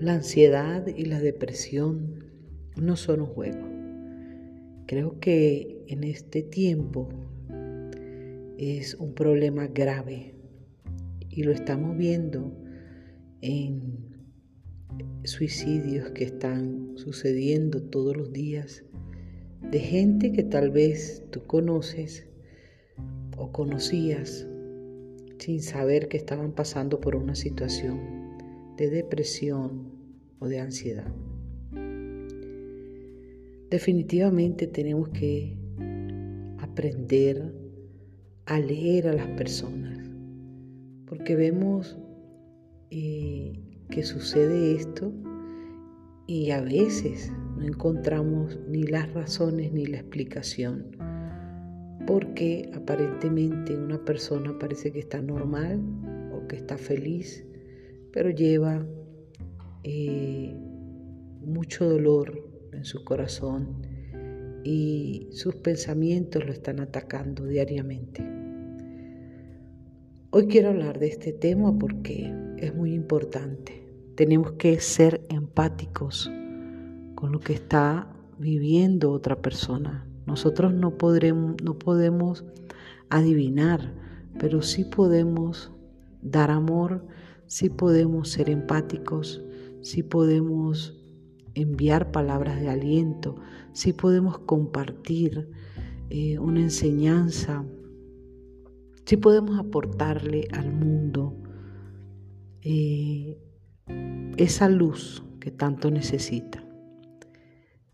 La ansiedad y la depresión no son un juego. Creo que en este tiempo es un problema grave y lo estamos viendo en suicidios que están sucediendo todos los días de gente que tal vez tú conoces o conocías sin saber que estaban pasando por una situación de depresión o de ansiedad. Definitivamente tenemos que aprender a leer a las personas, porque vemos eh, que sucede esto y a veces no encontramos ni las razones ni la explicación, porque aparentemente una persona parece que está normal o que está feliz, pero lleva eh, mucho dolor en su corazón y sus pensamientos lo están atacando diariamente. Hoy quiero hablar de este tema porque es muy importante. Tenemos que ser empáticos con lo que está viviendo otra persona. Nosotros no, podremos, no podemos adivinar, pero sí podemos dar amor, sí podemos ser empáticos, sí podemos enviar palabras de aliento, sí podemos compartir eh, una enseñanza, sí podemos aportarle al mundo eh, esa luz que tanto necesita.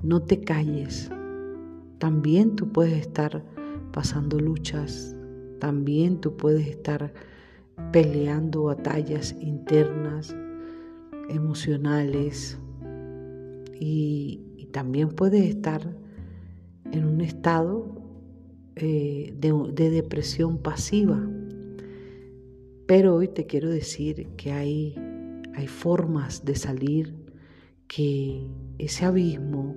No te calles. También tú puedes estar pasando luchas, también tú puedes estar peleando batallas internas, emocionales y, también puedes estar en un estado eh, de depresión pasiva. Pero hoy te quiero decir que hay hay formas de salir que ese abismo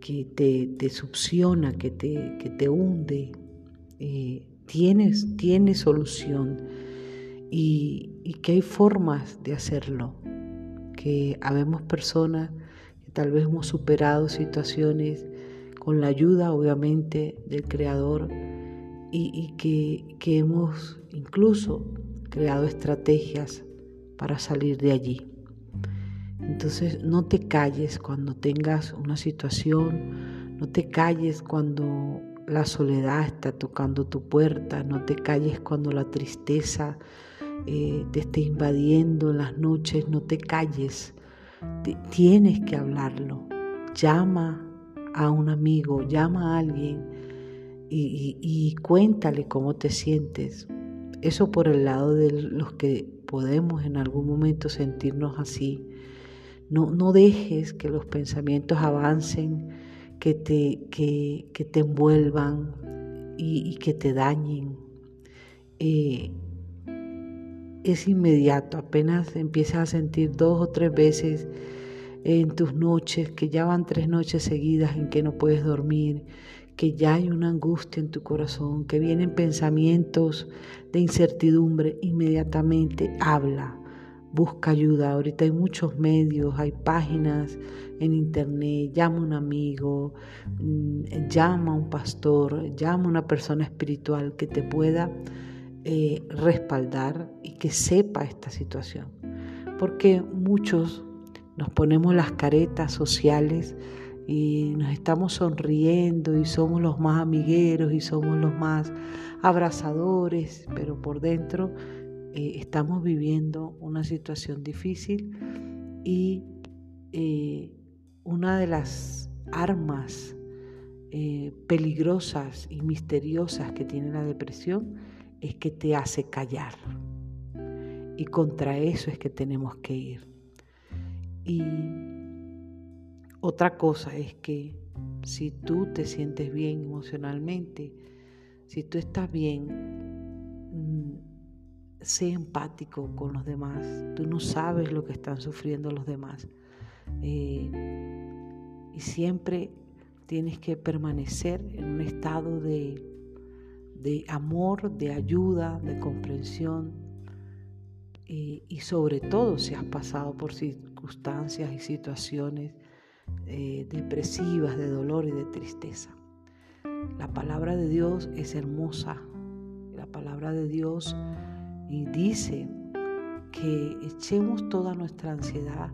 que te, te succiona, que te, que te hunde, eh, tienes, tiene solución y, y, que hay formas de hacerlo, que habemos personas que tal vez hemos superado situaciones con la ayuda obviamente del Creador y, y que, que hemos incluso creado estrategias para salir de allí. Entonces no te calles cuando tengas una situación, no te calles cuando la soledad está tocando tu puerta, no te calles cuando la tristeza eh, te esté invadiendo en las noches, no te calles, tienes que hablarlo. Llama a un amigo, llama a alguien y cuéntale cómo te sientes. Eso por el lado de los que podemos en algún momento sentirnos así. No, no dejes que los pensamientos avancen, que te, que, te envuelvan y, que te dañen. Eh, es inmediato, apenas empiezas a sentir dos o tres veces en tus noches, que ya van tres noches seguidas en que no puedes dormir, que ya hay una angustia en tu corazón, que vienen pensamientos de incertidumbre, inmediatamente habla, busca ayuda. Ahorita hay muchos medios, hay páginas en internet, llama a un amigo, mm, llama a un pastor, llama a una persona espiritual que te pueda eh, respaldar y que sepa esta situación. Porque muchos nos ponemos las caretas sociales y nos estamos sonriendo y somos los más amigueros y somos los más abrazadores, pero por dentro eh, estamos viviendo una situación difícil y eh, una de las armas peligrosas y misteriosas que tiene la depresión es que te hace callar. Y contra eso es que tenemos que ir. Y otra cosa es que si tú te sientes bien emocionalmente, si tú estás bien, mm, sé empático con los demás. Tú no sabes lo que están sufriendo los demás. Eh, y siempre tienes que permanecer en un estado de, de amor, de ayuda, de comprensión. y, sobre todo si has pasado por circunstancias y situaciones eh, depresivas, de dolor y de tristeza. La palabra de Dios es hermosa. La palabra de Dios dice que echemos toda nuestra ansiedad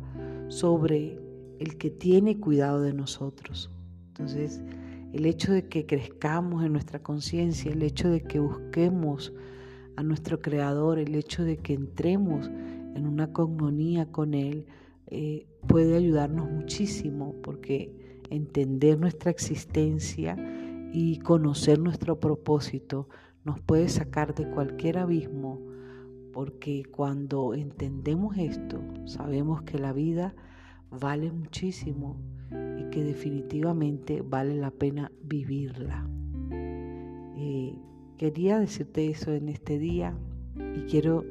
sobre el que tiene cuidado de nosotros. Entonces, el hecho de que crezcamos en nuestra conciencia, el hecho de que busquemos a nuestro Creador, el hecho de que entremos en una cogmonía con Él, eh, puede ayudarnos muchísimo porque entender nuestra existencia y conocer nuestro propósito nos puede sacar de cualquier abismo porque cuando entendemos esto sabemos que la vida vale muchísimo y que definitivamente vale la pena vivirla. Eh, quería decirte eso en este día y quiero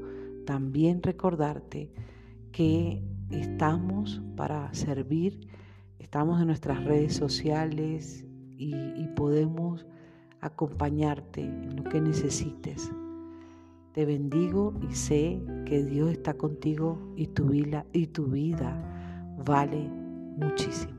también recordarte que estamos para servir, estamos en nuestras redes sociales y, podemos acompañarte en lo que necesites. Te bendigo y sé que Dios está contigo y tu vida, y tu vida vale muchísimo.